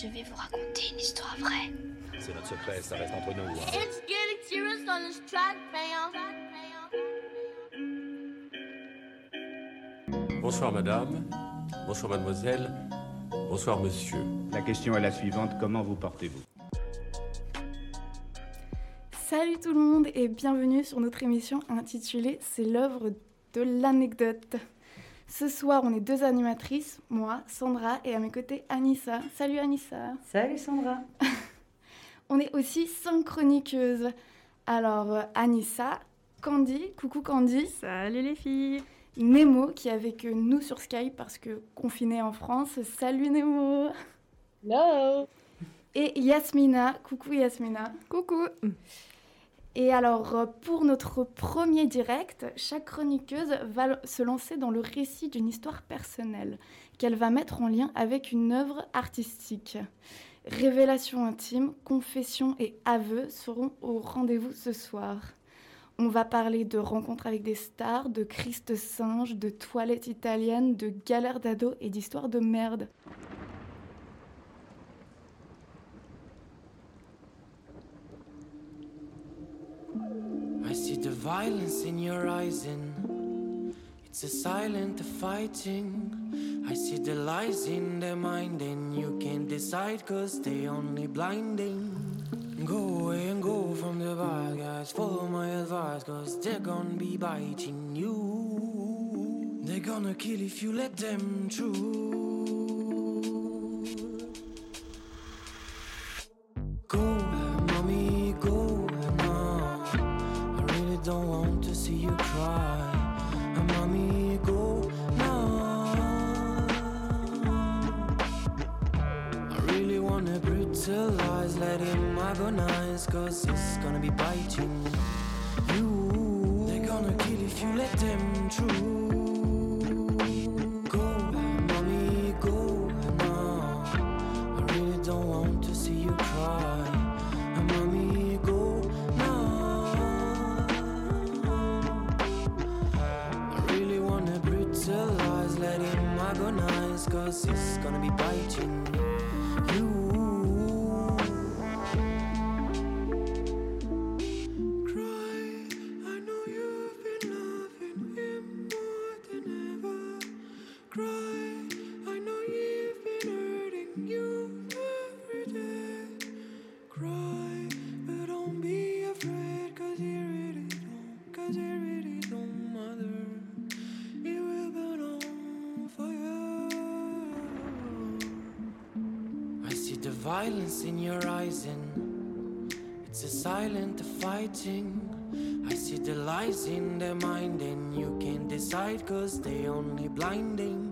Je vais vous raconter une histoire vraie. C'est notre secret, ça reste entre nous. hein. It's getting serious on this track, fam. Bonsoir madame, bonsoir mademoiselle, bonsoir monsieur. La question est la suivante, comment vous portez-vous? Salut tout le monde et bienvenue sur notre émission intitulée C'est l'œuvre de l'anecdote. Ce soir, on est deux animatrices, moi, Sandra, et à mes côtés, Anissa. Salut Anissa. Salut Sandra. On est aussi cinq chroniqueuses. Alors, euh, Anissa, Candy, coucou Candy, Salut les filles. Nemo qui est avec nous sur Skype parce que confiné en France. Salut Nemo. Hello. Et Yasmina, coucou Yasmina. Coucou. Et alors, euh, pour notre premier direct, chaque chroniqueuse va se lancer dans le récit d'une histoire personnelle qu'elle va mettre en lien avec une œuvre artistique. Révélations intimes, confessions et aveux seront au rendez-vous ce soir. On va parler de rencontres avec des stars, de Christ singe, de toilettes italiennes, de galères d'ado et d'histoires de merde. I see the violence in your eyes and it's a silent fighting. I see the lies in their mind and you can't decide cause they only blinding. Go away and go from the bad guys. Follow my advice cause they're gonna be biting you. They're gonna kill if you let them through. See you cry. Uh, mommy, go now. I really wanna brutalize, let him agonize, cause it's gonna be biting you. They're gonna kill if you let them through. Violence in your eyes and it's a silent fighting. I see the lies in their mind and you can't decide cause they only blinding.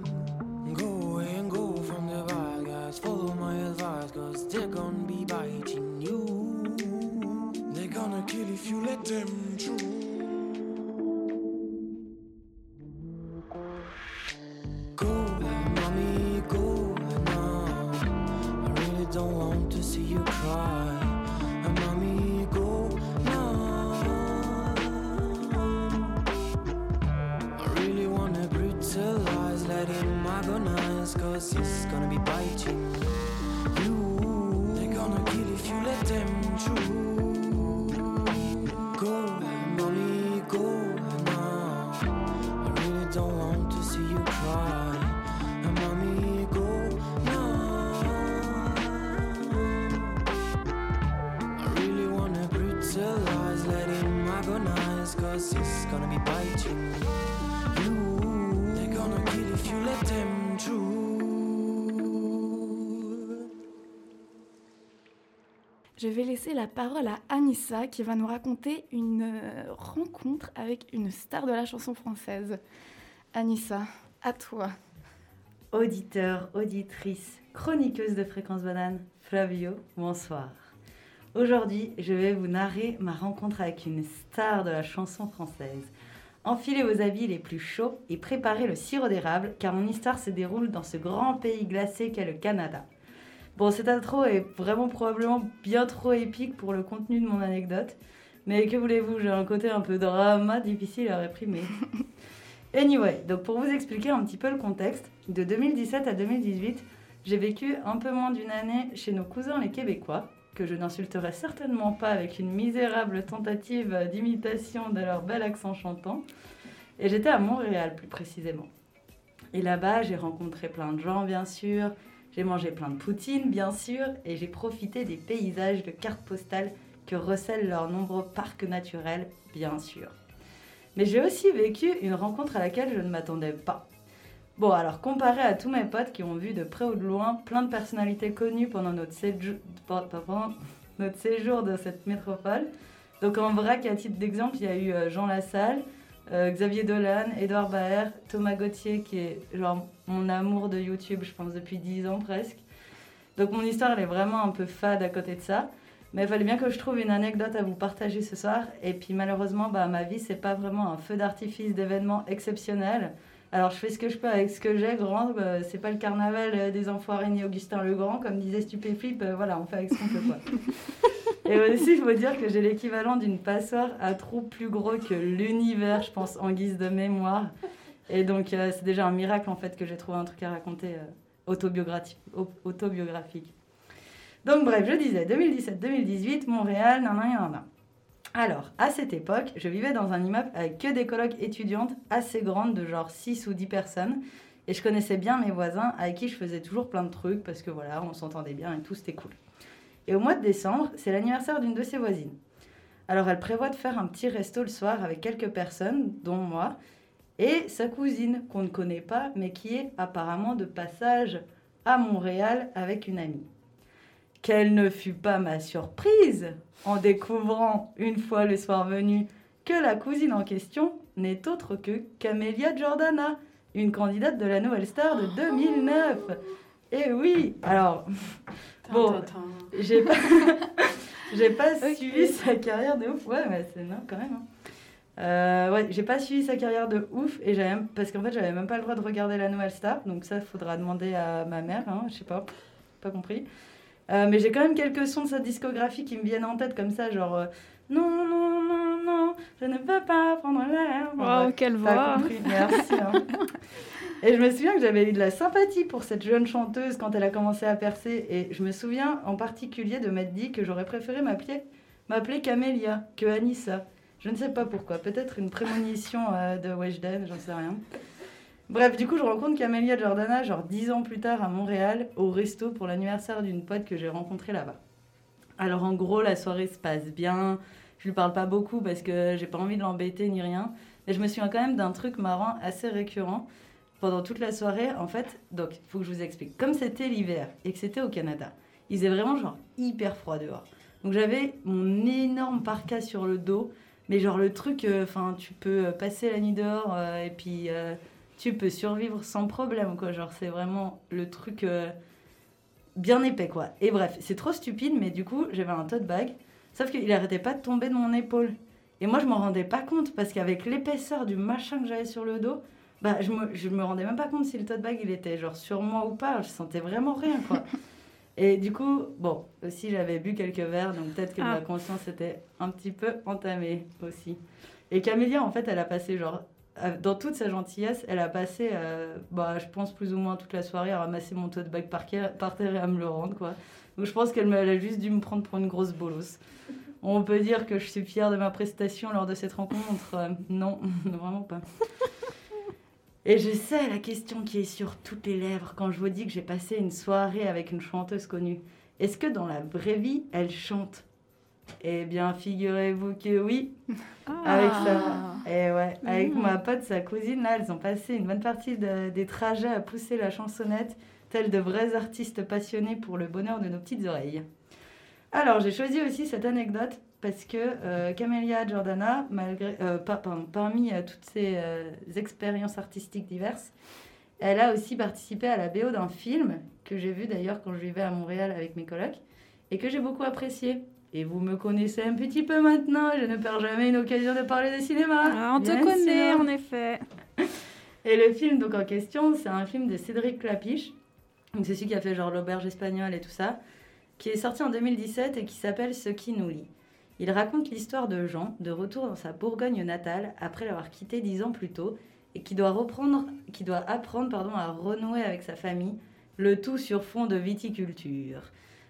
them true. Je vais laisser la parole à Anissa qui va nous raconter une euh, rencontre avec une star de la chanson française. Anissa, à toi. Auditeur, auditrice, chroniqueuse de Fréquence Banane, Flavio, bonsoir. Aujourd'hui, je vais vous narrer ma rencontre avec une star de la chanson française. Enfilez vos habits les plus chauds et préparez le sirop d'érable car mon histoire se déroule dans ce grand pays glacé qu'est le Canada. Bon, cette intro est vraiment probablement bien trop épique pour le contenu de mon anecdote, mais que voulez-vous, j'ai un côté un peu drama difficile à réprimer. Anyway, donc pour vous expliquer un petit peu le contexte, de 2017 à 2018, j'ai vécu un peu moins d'une année chez nos cousins les Québécois, que je n'insulterai certainement pas avec une misérable tentative d'imitation de leur bel accent chantant. Et j'étais à Montréal plus précisément. Et là-bas, j'ai rencontré plein de gens, bien sûr. J'ai mangé plein de poutine, bien sûr. Et j'ai profité des paysages de cartes postales que recèlent leurs nombreux parcs naturels, bien sûr. Mais j'ai aussi vécu une rencontre à laquelle je ne m'attendais pas. Bon, alors comparé à tous mes potes qui ont vu de près ou de loin plein de personnalités connues pendant notre séjour, pendant notre séjour de cette métropole, donc en vrac, à titre d'exemple, il y a eu euh, Jean Lassalle, euh, Xavier Dolan, Edouard Baer, Thomas Gauthier, qui est genre mon amour de YouTube, je pense, depuis 10 ans presque. Donc mon histoire, elle est vraiment un peu fade à côté de ça. Mais il fallait bien que je trouve une anecdote à vous partager ce soir. Et puis malheureusement, bah, ma vie, c'est pas vraiment un feu d'artifice d'événements exceptionnels. Alors je fais ce que je peux avec ce que j'ai, grand. Bah, c'est pas le carnaval euh, des enfoirés ni Augustin le Grand, comme disait Stupéflip. Euh, voilà, on fait avec ce qu'on peut quoi. Et aussi, il faut dire que j'ai l'équivalent d'une passoire à trous plus gros que l'univers, je pense, en guise de mémoire. Et donc, euh, c'est déjà un miracle en fait que j'ai trouvé un truc à raconter autobiographique. autobiographique. Donc bref, je disais 2017-2018, Montréal, nan, nan, nan, Alors, à cette époque, je vivais dans un immeuble avec que des colocs étudiantes assez grandes, de genre 6 ou 10 personnes. Et je connaissais bien mes voisins avec qui je faisais toujours plein de trucs parce que voilà, on s'entendait bien et tout, c'était cool. Et au mois de décembre, c'est l'anniversaire d'une de ses voisines. Alors elle prévoit de faire un petit resto le soir avec quelques personnes, dont moi, et sa cousine, qu'on ne connaît pas, mais qui est apparemment de passage à Montréal avec une amie. Quelle ne fut pas ma surprise en découvrant, une fois le soir venu, que la cousine en question n'est autre que Camélia Jordana, une candidate de la Nouvelle Star de 2009. Et oui, alors, bon, j'ai pas, j'ai pas suivi sa carrière de ouf. Ouais, mais c'est non, quand même. Hein. Euh, ouais, j'ai pas suivi sa carrière de ouf et j'avais parce qu'en fait j'avais même pas le droit de regarder la Nouvelle Star, donc ça faudra demander à ma mère, hein, je sais pas, pas compris. Euh, mais j'ai quand même quelques sons de sa discographie qui me viennent en tête comme ça, genre euh, non, non, non, non, je ne peux pas prendre l'air. Wow, quelle voix Merci. Hein. Et je me souviens que j'avais eu de la sympathie pour cette jeune chanteuse quand elle a commencé à percer. Et je me souviens en particulier de m'être dit que j'aurais préféré m'appeler Camélia que Anissa. Je ne sais pas pourquoi. Peut-être une prémonition euh, de Weshden, j'en sais rien. Bref, du coup, je rencontre Camélia Jordana, genre dix ans plus tard à Montréal, au resto pour l'anniversaire d'une pote que j'ai rencontrée là-bas. Alors, en gros, la soirée se passe bien. Je lui parle pas beaucoup parce que j'ai pas envie de l'embêter ni rien. Mais je me souviens quand même d'un truc marrant assez récurrent. Pendant toute la soirée, en fait, donc, faut que je vous explique. Comme c'était l'hiver et que c'était au Canada, il faisait vraiment genre hyper froid dehors. Donc, j'avais mon énorme parka sur le dos. Mais genre le truc, euh, enfin, tu peux passer la nuit dehors euh, et puis euh, tu peux survivre sans problème, quoi. Genre, c'est vraiment le truc euh, bien épais, quoi. Et bref, c'est trop stupide, mais du coup, j'avais un tote bag, sauf qu'il arrêtait pas de tomber de mon épaule. Et moi, je m'en rendais pas compte, parce qu'avec l'épaisseur du machin que j'avais sur le dos, bah, je me, je me rendais même pas compte si le tote bag, il était genre sur moi ou pas. Je sentais vraiment rien, quoi. Et du coup, bon, aussi j'avais bu quelques verres, donc peut-être que ma ah. conscience était un petit peu entamée aussi. Et Camélia, en fait, elle a passé genre dans toute sa gentillesse, elle a passé, euh, bah, je pense plus ou moins toute la soirée à ramasser mon tote bag par, par terre et à me le rendre. Quoi. Donc je pense qu'elle a juste dû me prendre pour une grosse bolos. On peut dire que je suis fière de ma prestation lors de cette rencontre. Euh, non, vraiment pas. Et je sais la question qui est sur toutes les lèvres quand je vous dis que j'ai passé une soirée avec une chanteuse connue. Est-ce que dans la vraie vie, elle chante eh bien, figurez-vous que oui, avec ça. Et ouais, avec ma pote, sa cousine, là, elles ont passé une bonne partie des trajets à pousser la chansonnette, tels de vrais artistes passionnés pour le bonheur de nos petites oreilles. Alors, j'ai choisi aussi cette anecdote parce que euh, Camélia Jordana, malgré, euh, parmi euh, toutes ses expériences artistiques diverses, elle a aussi participé à la BO d'un film que j'ai vu d'ailleurs quand je vivais à Montréal avec mes colocs et que j'ai beaucoup apprécié. Et vous me connaissez un petit peu maintenant, je ne perds jamais une occasion de parler de cinéma. Ah, on te connaît, en effet. Et le film donc en question, c'est un film de Cédric Clapiche. Donc c'est celui qui a fait genre l'auberge espagnole et tout ça, qui est sorti en 2017 et qui s'appelle Ce qui nous lie. Il raconte l'histoire de Jean, de retour dans sa Bourgogne natale après l'avoir quitté dix ans plus tôt, et qui doit reprendre, qui doit apprendre pardon à renouer avec sa famille, Le tout sur fond de viticulture.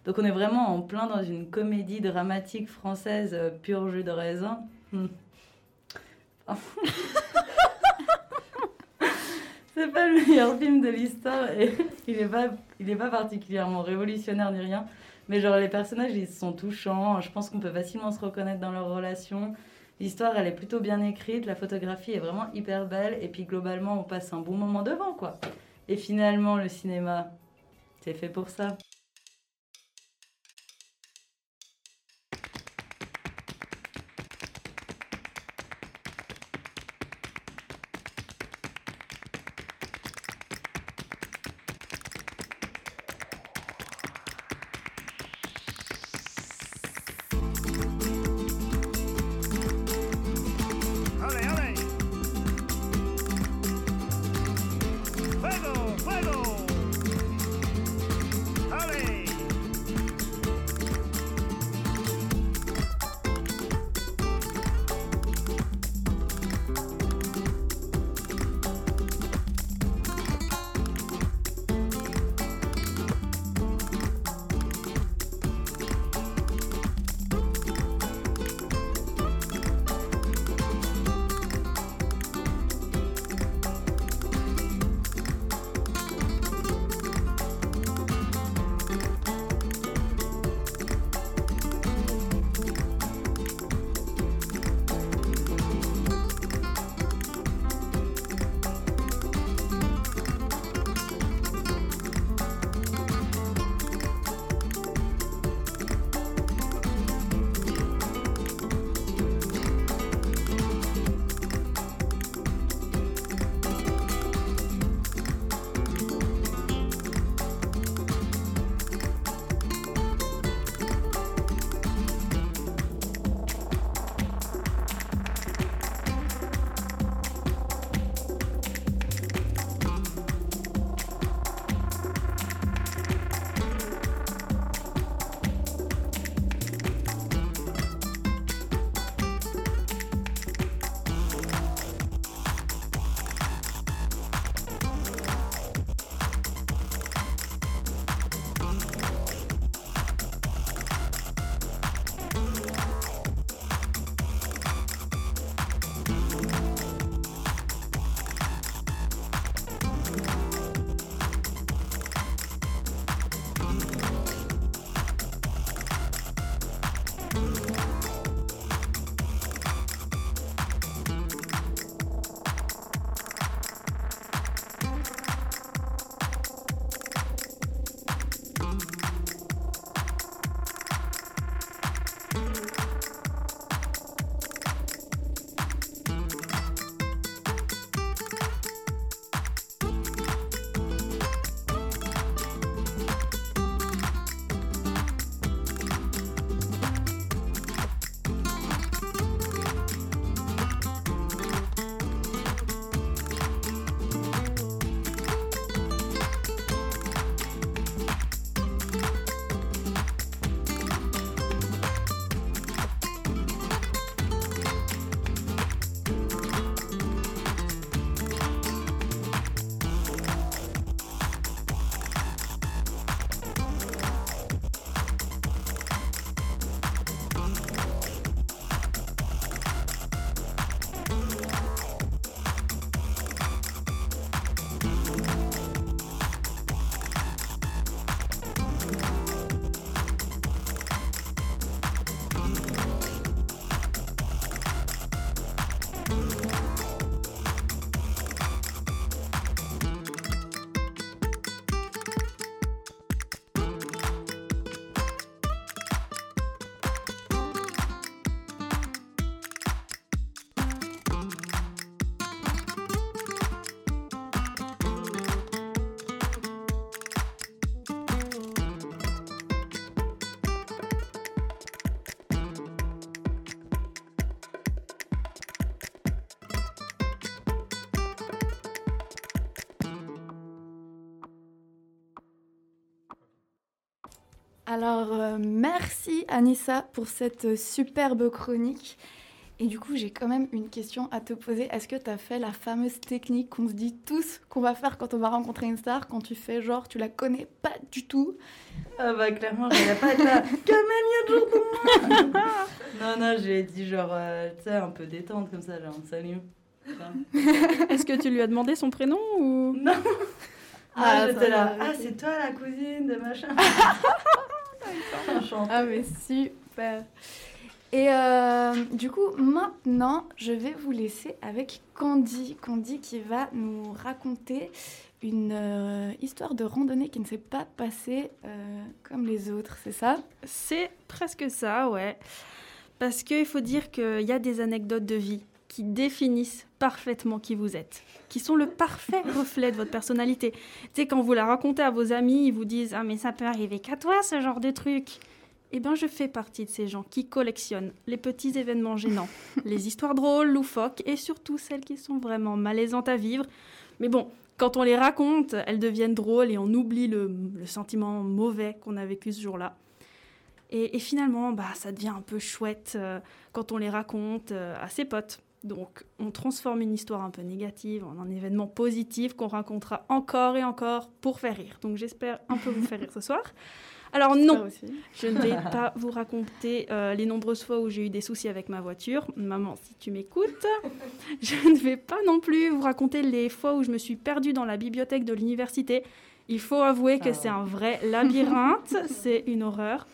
Donc on est vraiment en plein dans une comédie dramatique française euh, pur jus de raisin. Hmm. C'est pas le meilleur film de l'histoire et il est pas, il est pas particulièrement révolutionnaire ni rien. Mais genre les personnages ils sont touchants. Je pense qu'on peut facilement se reconnaître dans leurs relations. L'histoire elle est plutôt bien écrite, la photographie est vraiment hyper belle et puis globalement on passe un bon moment devant quoi. Et finalement le cinéma c'est fait pour ça. Alors, euh, merci Anissa pour cette superbe chronique. Et du coup, j'ai quand même une question à te poser. Est-ce que tu as fait la fameuse technique qu'on se dit tous qu'on va faire quand on va rencontrer une star, quand tu fais genre tu la connais pas du tout? Ah bah clairement, j'allais pas être là. Camélia Jordan Non, non, j'ai dit genre, euh, tu sais, un peu détente comme ça, genre, salut. Est-ce que tu lui as demandé son prénom ou? Non Ah, Ah, j'étais là. Ah, c'est toi la cousine de machin. Ah mais super. Et euh, du coup, maintenant, je vais vous laisser avec Candy. Candy qui va nous raconter une euh, histoire de randonnée qui ne s'est pas passée euh, comme les autres, c'est ça? C'est presque ça, ouais. Parce qu'il faut dire qu'il y a des anecdotes de vie qui définissent parfaitement qui vous êtes, qui sont le parfait reflet de votre personnalité. Tu sais, quand vous la racontez à vos amis, ils vous disent Ah, mais ça peut arriver qu'à toi, ce genre de truc. Eh bien, je fais partie de ces gens qui collectionnent les petits événements gênants, les histoires drôles, loufoques et surtout celles qui sont vraiment malaisantes à vivre. Mais bon, quand on les raconte, elles deviennent drôles et on oublie le, le sentiment mauvais qu'on a vécu ce jour-là. Et, et finalement, bah, ça devient un peu chouette euh, quand on les raconte euh, à ses potes. Donc, on transforme une histoire un peu négative en un événement positif qu'on racontera encore et encore pour faire rire. Donc, j'espère un peu vous faire rire ce soir. Alors non, je ne vais pas vous raconter euh, les nombreuses fois où j'ai eu des soucis avec ma voiture. Maman, si tu m'écoutes, je ne vais pas non plus vous raconter les fois où je me suis perdue dans la bibliothèque de l'université. Il faut avouer que c'est un vrai labyrinthe, c'est une horreur.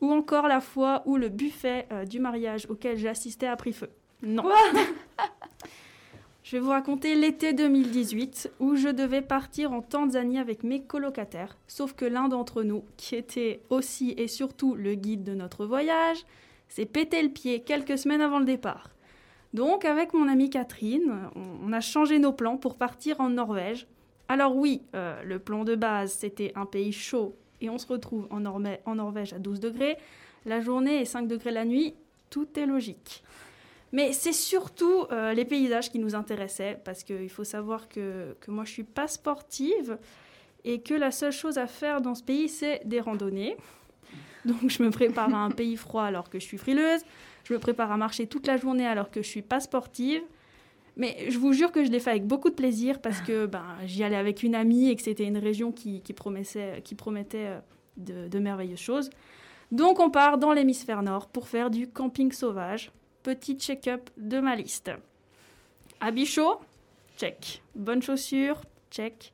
Ou encore la fois où le buffet euh, du mariage auquel j'ai assisté a pris feu. Non. Je vais vous raconter l'été 2018 où je devais partir en Tanzanie avec mes colocataires. Sauf que l'un d'entre nous, qui était aussi et surtout le guide de notre voyage, s'est pété le pied quelques semaines avant le départ. Donc avec mon amie Catherine, on- a changé nos plans pour partir en Norvège. Alors oui, euh, le plan de base, c'était un pays chaud et on se retrouve en, Norma- en Norvège à 12 degrés. La journée est 5 degrés la nuit, tout est logique. Mais c'est surtout euh, les paysages qui nous intéressaient, parce qu'il faut savoir que, que moi je suis pas sportive et que la seule chose à faire dans ce pays, c'est des randonnées. Donc je me prépare à un pays froid alors que je suis frileuse, je me prépare à marcher toute la journée alors que je suis pas sportive. Mais je vous jure que je l'ai fait avec beaucoup de plaisir parce que ben, j'y allais avec une amie et que c'était une région qui, qui promettait, qui promettait euh, de, de merveilleuses choses. Donc on part dans l'hémisphère nord pour faire du camping sauvage. Petit check-up de ma liste. Habit chaud Check. Bonnes chaussures Check.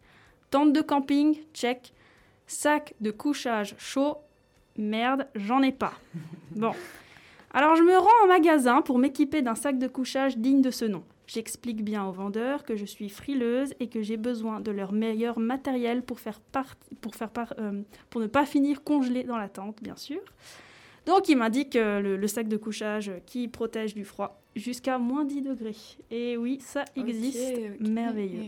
Tente de camping Check. Sac de couchage chaud Merde, j'en ai pas. Bon. Alors je me rends en magasin pour m'équiper d'un sac de couchage digne de ce nom. J'explique bien aux vendeurs que je suis frileuse et que j'ai besoin de leur meilleur matériel pour, faire part- pour, faire part- euh, pour ne pas finir congelée dans la tente, bien sûr. Donc il m'indique euh, le, le sac de couchage qui protège du froid jusqu'à moins 10 degrés. Et oui, ça existe. Ok, ok. merveilleux.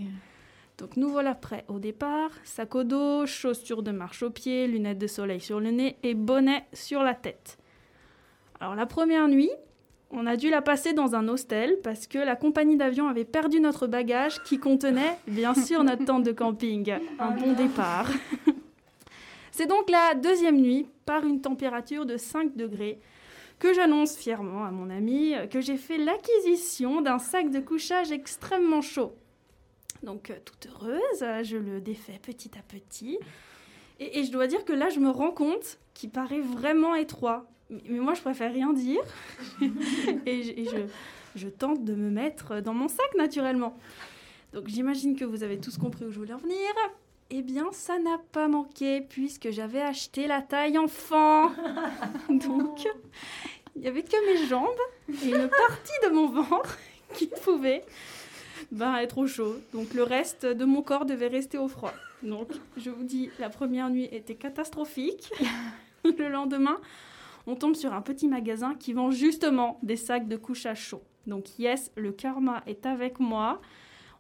Donc nous voilà prêts au départ. Sac au dos, chaussures de marche aux pieds, lunettes de soleil sur le nez et bonnet sur la tête. Alors la première nuit, on a dû la passer dans un hostel parce que la compagnie d'avion avait perdu notre bagage qui contenait bien sûr notre tente de camping. Un bon départ. C'est donc la deuxième nuit par une température de 5 degrés que j'annonce fièrement à mon ami que j'ai fait l'acquisition d'un sac de couchage extrêmement chaud. Donc, euh, toute heureuse, je le défais petit à petit. Et, je dois dire que là, je me rends compte qu'il paraît vraiment étroit. Mais, moi, je préfère rien dire. et je, je- je tente de me mettre dans mon sac, naturellement. Donc, j'imagine que vous avez tous compris où je voulais en venir. Eh bien, ça n'a pas manqué, puisque j'avais acheté la taille enfant. Donc, il n'y avait que mes jambes et une partie de mon ventre qui pouvait ben, être au chaud. Donc le reste de mon corps devait rester au froid. Donc je vous dis, la première nuit était catastrophique. le lendemain, on tombe sur un petit magasin qui vend justement des sacs de couchage chaud. Donc yes, le karma est avec moi.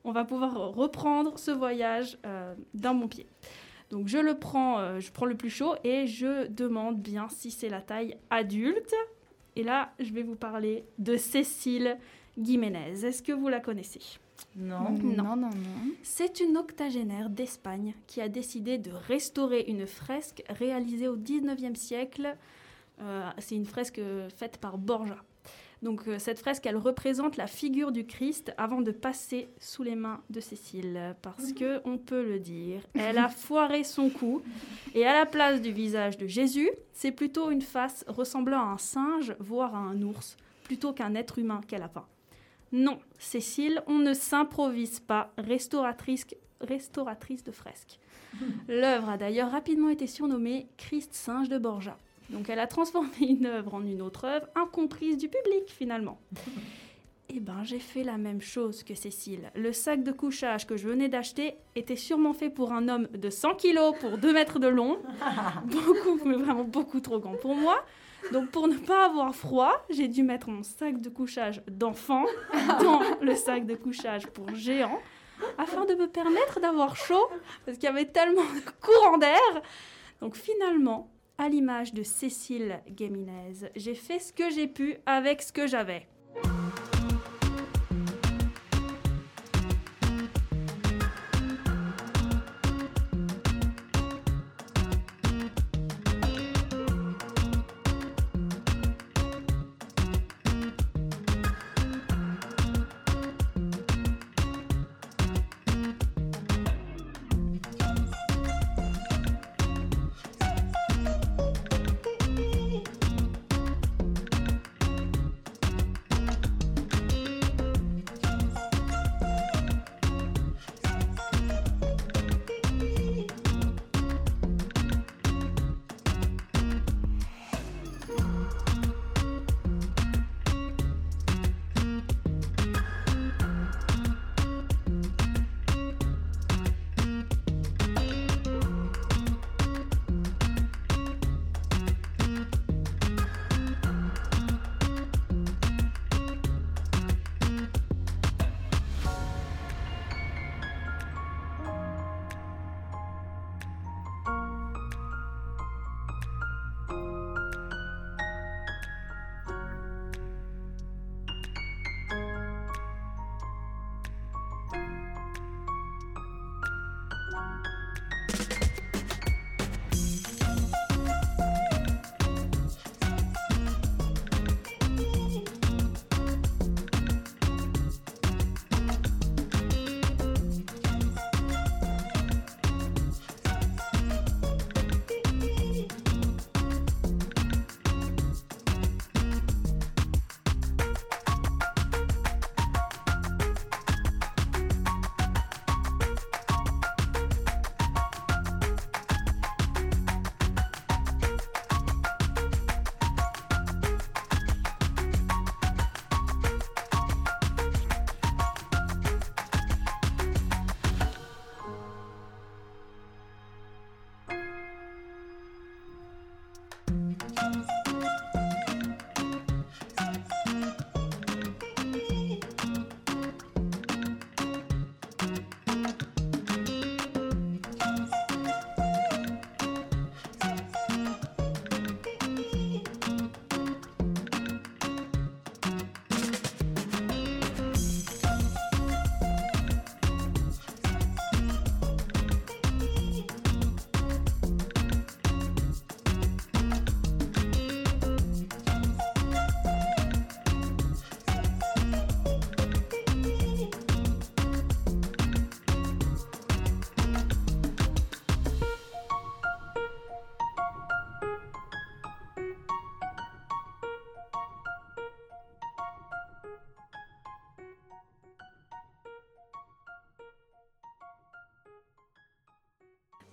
On va pouvoir reprendre ce voyage euh, d'un bon pied. Donc je le prends, euh, je prends le plus chaud et je demande bien si c'est la taille adulte. Et là, je vais vous parler de Cécile Guiménez. Est-ce que vous la connaissez? Non. Non, non, non. non. C'est une octogénaire d'Espagne qui a décidé de restaurer une fresque réalisée au 19e siècle. Euh, c'est une fresque faite par Borja. Donc euh, cette fresque, elle représente la figure du Christ avant de passer sous les mains de Cécile, parce que on peut le dire, elle a foiré son coup, et à la place du visage de Jésus, c'est plutôt une face ressemblant à un singe, voire à un ours, plutôt qu'un être humain qu'elle a peint. Non, Cécile, on ne s'improvise pas restauratrice, restauratrice de fresques. L'œuvre a d'ailleurs rapidement été surnommée Christ singe de Borgia. Donc elle a transformé une œuvre en une autre œuvre, incomprise du public finalement. Eh ben, j'ai fait la même chose que Cécile. Le sac de couchage que je venais d'acheter était sûrement fait pour un homme de 100 kilos pour 2 mètres de long. Beaucoup, mais vraiment beaucoup trop grand pour moi. Donc, pour ne pas avoir froid, j'ai dû mettre mon sac de couchage d'enfant dans le sac de couchage pour géant afin de me permettre d'avoir chaud parce qu'il y avait tellement de courant d'air. Donc, finalement, à l'image de Cécile Guéminez, j'ai fait ce que j'ai pu avec ce que j'avais.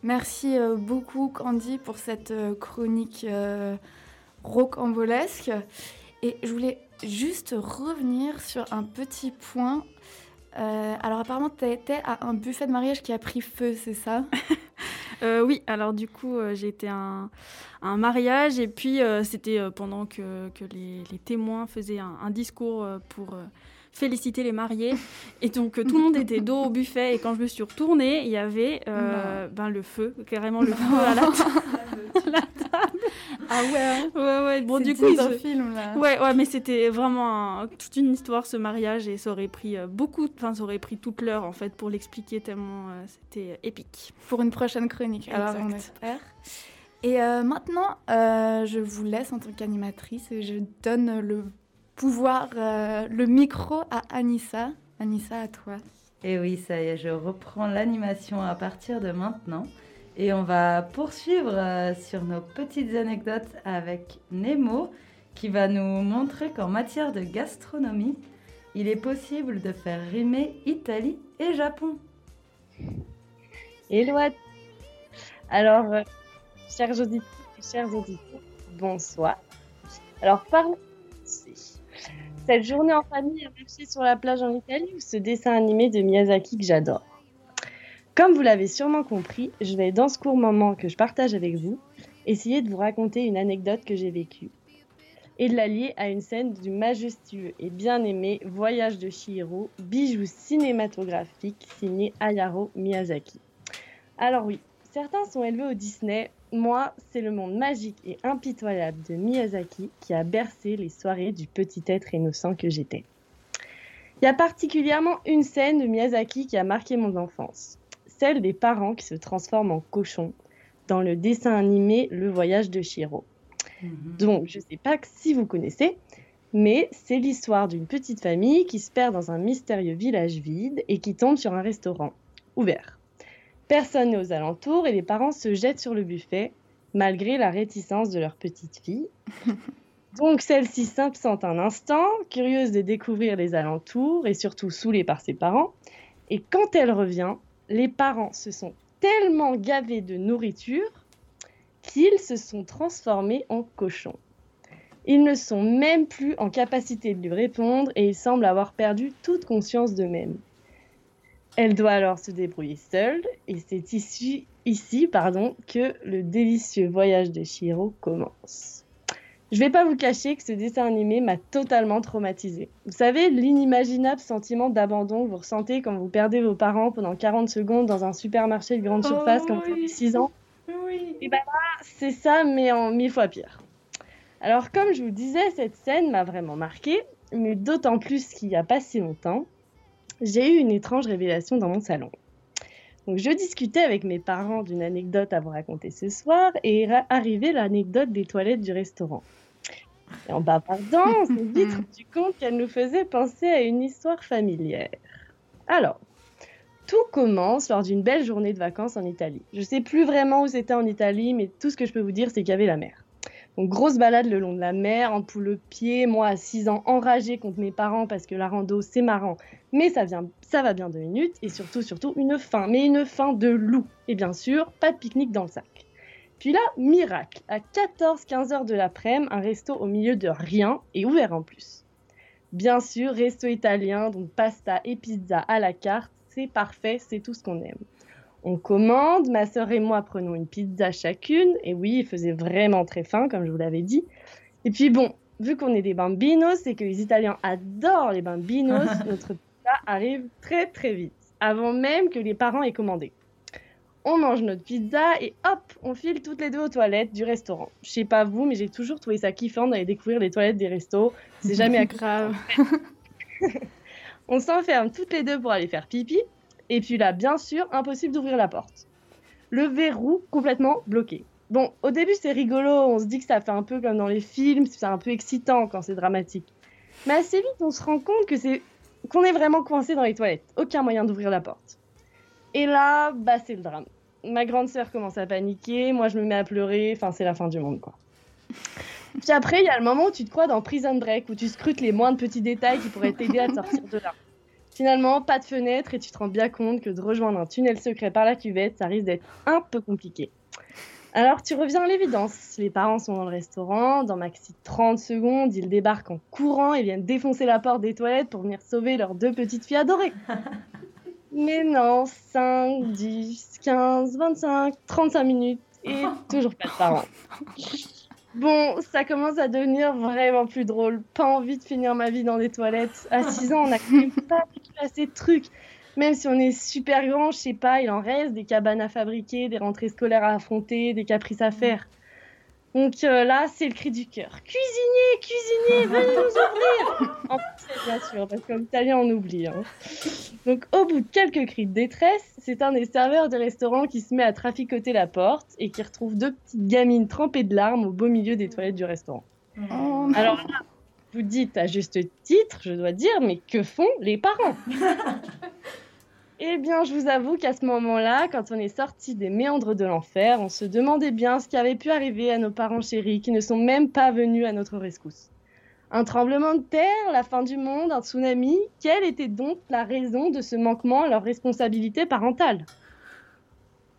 Merci euh, beaucoup Candy pour cette euh, chronique euh, rocambolesque. Et je voulais juste revenir sur un petit point. Alors apparemment, tu étais à un buffet de mariage qui a pris feu, c'est ça? Euh, oui, alors du coup, euh, j'ai été à un, à un mariage et puis euh, c'était euh, pendant que, que les, les témoins faisaient un, un discours euh, pour euh, féliciter les mariés. Et donc tout le monde était dos au buffet et quand je me suis retournée, il y avait euh, ben, le feu, carrément le feu à la. Ah ouais Ouais, ouais, bon C'est du coup, ils ont- film là. Ouais, ouais, mais c'était vraiment un- toute une histoire ce mariage et ça aurait pris euh, beaucoup, enfin ça aurait pris toute l'heure en fait pour l'expliquer tellement euh, c'était épique. Pour une prochaine chronique, alors on Exact. espère. Et euh, maintenant, euh, je vous laisse en tant qu'animatrice et je donne le pouvoir euh, le micro à Anissa. Anissa, à toi. Et oui, ça y est, je reprends l'animation à partir de maintenant. Et on va poursuivre euh, sur nos petites anecdotes avec Nemo, qui va nous montrer qu'en matière de gastronomie, il est possible de faire rimer Italie et Japon. Hello Alors, euh, chers auditeurs, chers auditeurs, bonsoir. Alors, parlons. Cette journée en famille à marcher sur la plage en Italie ou ce dessin animé de Miyazaki que j'adore Comme vous l'avez sûrement compris, je vais dans ce court moment que je partage avec vous, essayer de vous raconter une anecdote que j'ai vécue et de la lier à une scène du majestueux et bien aimé Voyage de Chihiro, bijou cinématographique signé Hayao Miyazaki. Alors oui, certains sont élevés au Disney, moi c'est le monde magique et impitoyable de Miyazaki qui a bercé les soirées du petit être innocent que j'étais. Il y a particulièrement une scène de Miyazaki qui a marqué mon enfance, celle des parents qui se transforment en cochons dans le dessin animé Le Voyage de Chihiro. Donc, je ne sais pas si vous connaissez, mais c'est l'histoire d'une petite famille qui se perd dans un mystérieux village vide et qui tombe sur un restaurant ouvert. Personne n'est aux alentours et les parents se jettent sur le buffet, malgré la réticence de leur petite fille. Donc celle-ci s'absente un instant, curieuse de découvrir les alentours et surtout saoulée par ses parents. Et quand elle revient, les parents se sont tellement gavés de nourriture qu'ils se sont transformés en cochons. Ils ne sont même plus en capacité de lui répondre et ils semblent avoir perdu toute conscience d'eux-mêmes. Elle doit alors se débrouiller seule et c'est ici, pardon, que le délicieux voyage de Shiro commence. Je vais pas vous cacher que ce dessin animé m'a totalement traumatisée. Vous savez, l'inimaginable sentiment d'abandon que vous ressentez quand vous perdez vos parents pendant 40 secondes dans un supermarché de grande Oh surface quand vous avez 6 ans. Oui. Et ben là, c'est ça, mais en mille fois pire. Alors, comme je vous disais, cette scène m'a vraiment marquée, mais d'autant plus qu'il n'y a pas si longtemps, j'ai eu une étrange révélation dans mon salon. Donc, je discutais avec mes parents d'une anecdote à vous raconter ce soir et est arrivée l'anecdote des toilettes du restaurant. Et en bavardant, on s'est vite rendu compte qu'elle nous faisait penser à une histoire familière. Alors, tout commence lors d'une belle journée de vacances en Italie. Je sais plus vraiment où c'était en Italie, mais tout ce que je peux vous dire, c'est qu'il y avait la mer. Donc, grosse balade le long de la mer, en poule pied, moi à 6 ans, enragée contre mes parents parce que la rando, c'est marrant, mais ça, vient, ça va bien deux minutes, et surtout, surtout, une faim, mais une faim de loup. Et bien sûr, pas de pique-nique dans le sac. Puis là, miracle, à 14-15 heures de l'après-midi, un resto au milieu de rien et ouvert en plus. Bien sûr, resto italien, donc pasta et pizza à la carte, c'est parfait, c'est tout ce qu'on aime. On commande, ma sœur et moi prenons une pizza chacune, et oui, il faisait vraiment très faim, comme je vous l'avais dit. Et puis bon, vu qu'on est des bambinos et que les Italiens adorent les bambinos, notre pizza arrive très très vite, avant même que les parents aient commandé. On mange notre pizza et hop, on file toutes les deux aux toilettes du restaurant. Je sais pas vous, mais j'ai toujours trouvé ça kiffant d'aller découvrir les toilettes des restos. C'est jamais grave. on s'enferme toutes les deux pour aller faire pipi. Et puis là, bien sûr, impossible d'ouvrir la porte. Le verrou complètement bloqué. Bon, au début, c'est rigolo. On se dit que ça fait un peu comme dans les films. C'est un peu excitant quand c'est dramatique. Mais assez vite, on se rend compte que c'est qu'on est vraiment coincé dans les toilettes. Aucun moyen d'ouvrir la porte. Et là, bah, c'est le drame. Ma grande sœur commence à paniquer. Moi, je me mets à pleurer. Enfin, c'est la fin du monde, quoi. Puis après, il y a le moment où tu te crois dans Prison Break, où tu scrutes les moindres petits détails qui pourraient t'aider à te sortir de là. Finalement, pas de fenêtre et tu te rends bien compte que de rejoindre un tunnel secret par la cuvette, ça risque d'être un peu compliqué. Alors tu reviens à l'évidence. Les parents sont dans le restaurant, dans maxi 30 secondes, ils débarquent en courant et viennent défoncer la porte des toilettes pour venir sauver leurs deux petites filles adorées. Mais non, 5, 10, 15, 25, 35 minutes et toujours pas de parents. Bon, ça commence à devenir vraiment plus drôle. Pas envie de finir ma vie dans des toilettes. À 6 ans, on a quand même pas vécu assez de trucs. Même si on est super grand, je sais pas, il en reste des cabanes à fabriquer, des rentrées scolaires à affronter, des caprices à faire. Donc euh, là, c'est le cri du cœur. Cuisinier, cuisinier, venez nous ouvrir En français, bien sûr, parce qu'en italien, on oublie. hein. Donc, au bout de quelques cris de détresse, c'est un des serveurs du restaurant qui se met à traficoter la porte et qui retrouve deux petites gamines trempées de larmes au beau milieu des toilettes du restaurant. Oh, Alors là, Vous dites à juste titre, je dois dire, mais que font les parents? Eh bien, je vous avoue qu'à ce moment-là, quand on est sorti des méandres de l'enfer, on se demandait bien ce qui avait pu arriver à nos parents chéris qui ne sont même pas venus à notre rescousse. Un tremblement de terre, la fin du monde, un tsunami, quelle était donc la raison de ce manquement à leur responsabilité parentale?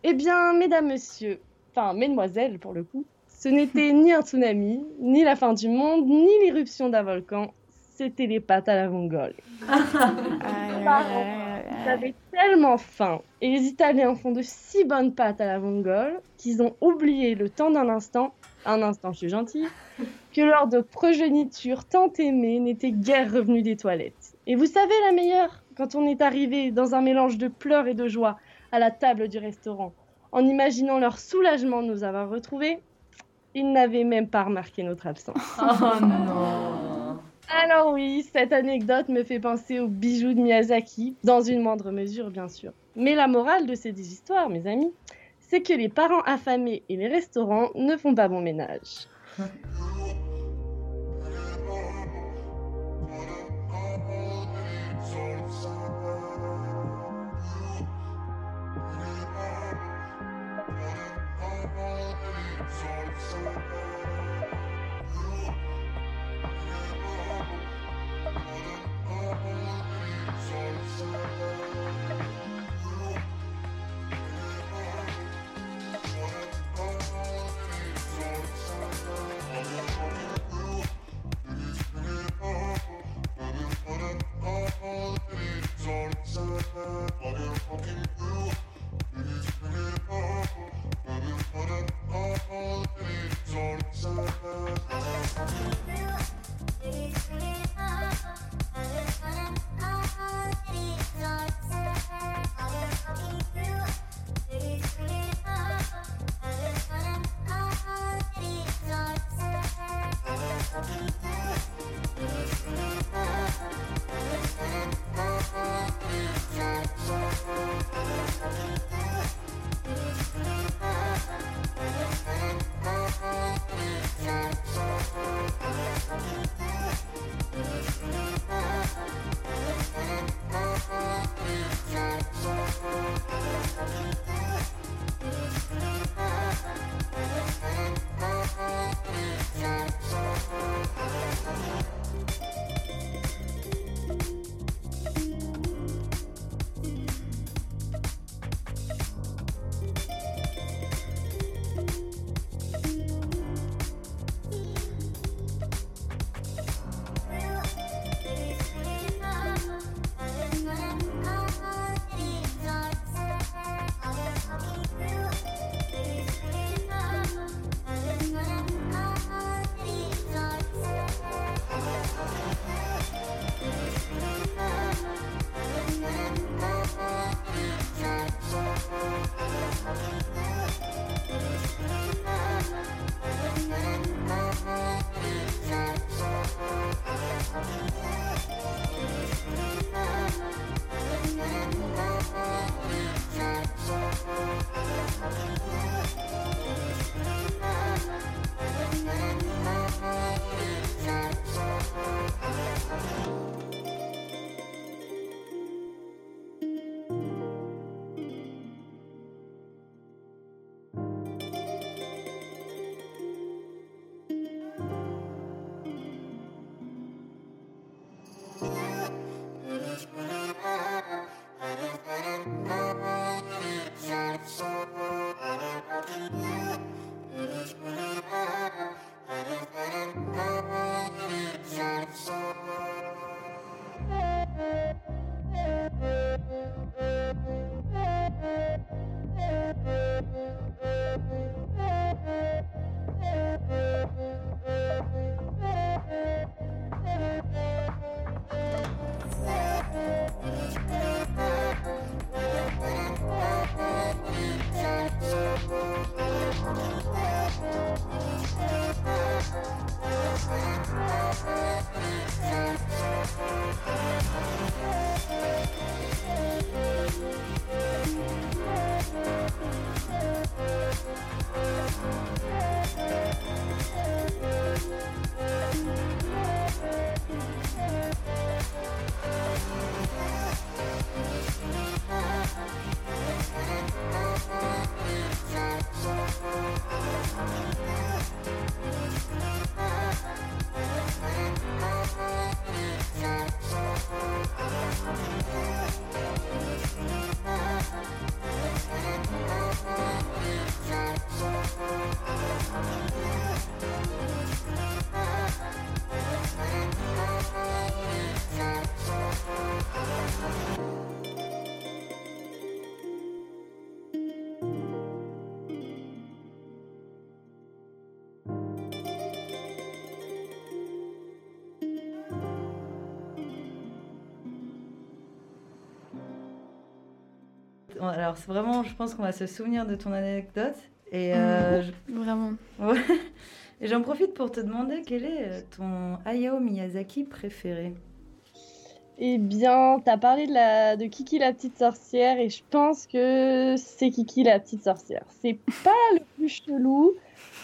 Eh bien, mesdames, messieurs, enfin, mesdemoiselles pour le coup, ce n'était ni un tsunami, ni la fin du monde, ni l'éruption d'un volcan, c'était les pâtes à la vongole. Ils avaient tellement faim et les Italiens font de si bonnes pâtes à la vongole qu'ils ont oublié le temps d'un instant, un instant je suis gentille, que leur de progéniture tant aimée n'était guère revenue des toilettes. Et vous savez la meilleure Quand on est arrivé dans un mélange de pleurs et de joie à la table du restaurant, en imaginant leur soulagement de nous avoir retrouvés, ils n'avaient même pas remarqué notre absence. Oh non Alors oui, cette anecdote me fait penser aux bijoux de Miyazaki, dans une moindre mesure bien sûr. Mais la morale de ces histoires, mes amis, c'est que les parents affamés et les restaurants ne font pas bon ménage. Like a fucking Alors, c'est vraiment, je pense qu'on va se souvenir de ton anecdote. Et euh, je- Vraiment. Ouais. Et j'en profite pour te demander quel est euh, ton Hayao Miyazaki préféré? Eh bien, t'as parlé de, la, de Kiki la petite sorcière et je pense que c'est Kiki la petite sorcière. C'est pas le plus chelou,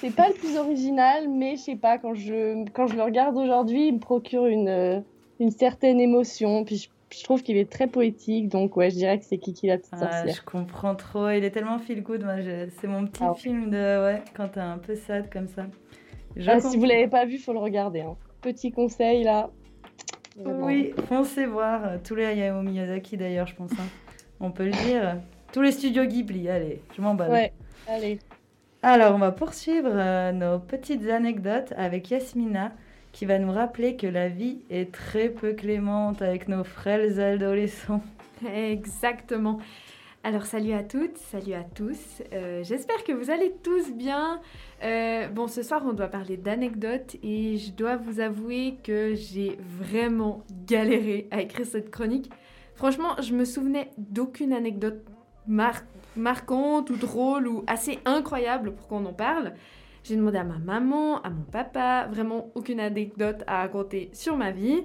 c'est pas le plus original, mais je sais pas, quand je, quand je le regarde aujourd'hui, il me procure une, euh, une certaine émotion. Puis je, je trouve qu'il est très poétique, donc ouais, je dirais que c'est Kiki la petite Ah, sorcière. je comprends trop. Il est tellement feel good. Moi, je- c'est mon petit Ah ouais. film de ouais quand t'es un peu sad comme ça. Je Ah, si vous l'avez pas vu, faut le regarder. hein. Petit conseil là. Vraiment. Oui, foncez voir euh, tous les Hayao Miyazaki d'ailleurs, je pense. hein. On peut le dire. Tous les studios Ghibli, allez, je m'emballe. Ouais, allez. Alors, on va poursuivre euh, nos petites anecdotes avec Yasmina qui va nous rappeler que la vie est très peu clémente avec nos frêles adolescents. Exactement. Alors salut à toutes, salut à tous. Euh, J'espère que vous allez tous bien. Euh, bon, ce soir on doit parler d'anecdotes et je dois vous avouer que j'ai vraiment galéré à écrire cette chronique. Franchement, je me souvenais d'aucune anecdote mar- marquante ou drôle ou assez incroyable pour qu'on en parle. J'ai demandé à ma maman, à mon papa, vraiment aucune anecdote à raconter sur ma vie.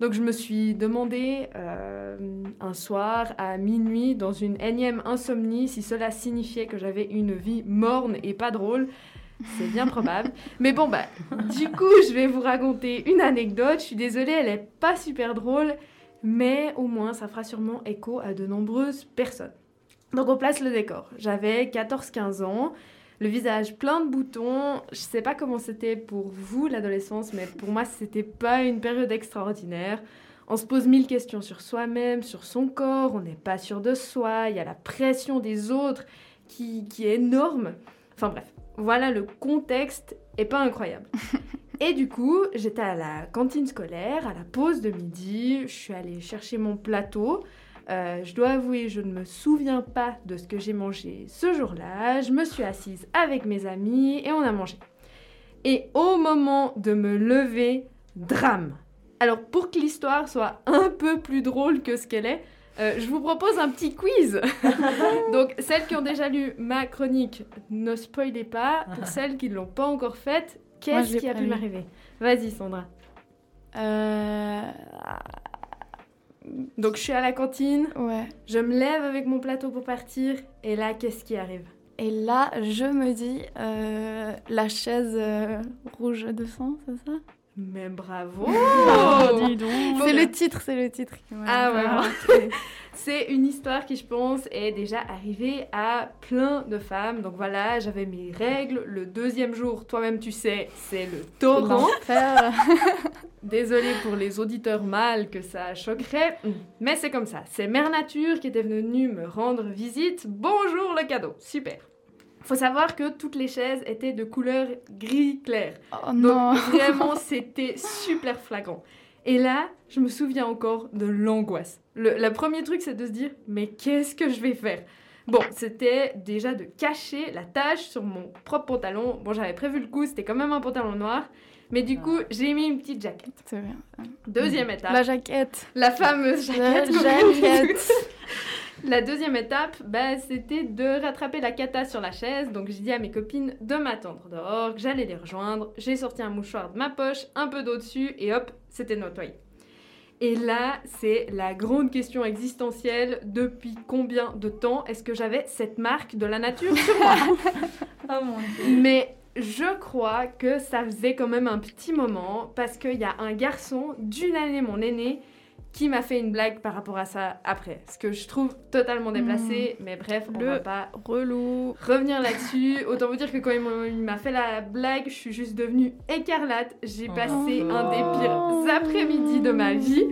Donc je me suis demandé euh, un soir à minuit dans une énième insomnie si cela signifiait que j'avais une vie morne et pas drôle. C'est bien probable. Mais bon, bah, du coup, je vais vous raconter une anecdote. Je suis désolée, elle est pas super drôle, mais au moins ça fera sûrement écho à de nombreuses personnes. Donc on place le décor. J'avais 14-15 ans, le visage plein de boutons. Je sais pas comment c'était pour vous l'adolescence, mais pour moi c'était pas une période extraordinaire. On se pose mille questions sur soi-même, sur son corps, on n'est pas sûr de soi, il y a la pression des autres qui, qui est énorme. Enfin bref, voilà le contexte est pas incroyable. Et du coup, j'étais à la cantine scolaire, à la pause de midi, je suis allée chercher mon plateau. Euh, je dois avouer, je ne me souviens pas de ce que j'ai mangé ce jour-là. Je me suis assise avec mes amis et on a mangé. Et au moment de me lever, drame. Alors pour que l'histoire soit un peu plus drôle que ce qu'elle est, euh, je vous propose un petit quiz. Donc celles qui ont déjà lu ma chronique, ne spoilez pas. Pour celles qui ne l'ont pas encore faite, qu'est-ce qui a pu m'arriver? Vas-y Sandra. Euh... Donc je suis à la cantine, Ouais. je me lève avec mon plateau pour partir, et là qu'est-ce qui arrive? Et là, je me dis, euh, la chaise euh, rouge de sang, c'est ça? Mais bravo Oh, dis donc. C'est le titre, c'est le titre. Qui Ah ouais. C'est une histoire qui, je pense, est déjà arrivée à plein de femmes. Donc voilà, j'avais mes règles. Le deuxième jour, toi-même tu sais, c'est le torrent. Désolée pour les auditeurs mâles que ça choquerait, mais c'est comme ça. C'est Mère Nature qui était venue me rendre visite. Bonjour le cadeau, super. Faut savoir que toutes les chaises étaient de couleur gris clair. Oh Donc non vraiment, c'était super flagrant. Et là, je me souviens encore de l'angoisse. Le, le premier truc, c'est de se dire, mais qu'est-ce que je vais faire? Bon, c'était déjà de cacher la tache sur mon propre pantalon. Bon, j'avais prévu le coup, c'était quand même un pantalon noir. Mais du coup, j'ai mis une petite jaquette. C'est bien. Deuxième étape. La jaquette. La fameuse La jaquette. dites. La deuxième étape, bah, c'était de rattraper la cata sur la chaise. Donc j'ai dit à mes copines de m'attendre dehors, que j'allais les rejoindre. J'ai sorti un mouchoir de ma poche, un peu d'eau dessus et hop, c'était nettoyé. Et là, c'est la grande question existentielle. Depuis combien de temps est-ce que j'avais cette marque de la nature sur moi? Oh mon dieu. mais je crois que ça faisait quand même un petit moment parce qu'il y a un garçon d'une année mon aîné qui m'a fait une blague par rapport à ça après. Ce que je trouve totalement déplacé, mais bref, on Le va pas relou. revenir là-dessus. Autant vous dire que quand il m'a- fait la blague, je suis juste devenue écarlate. J'ai Oh. passé un des pires après-midi de ma vie.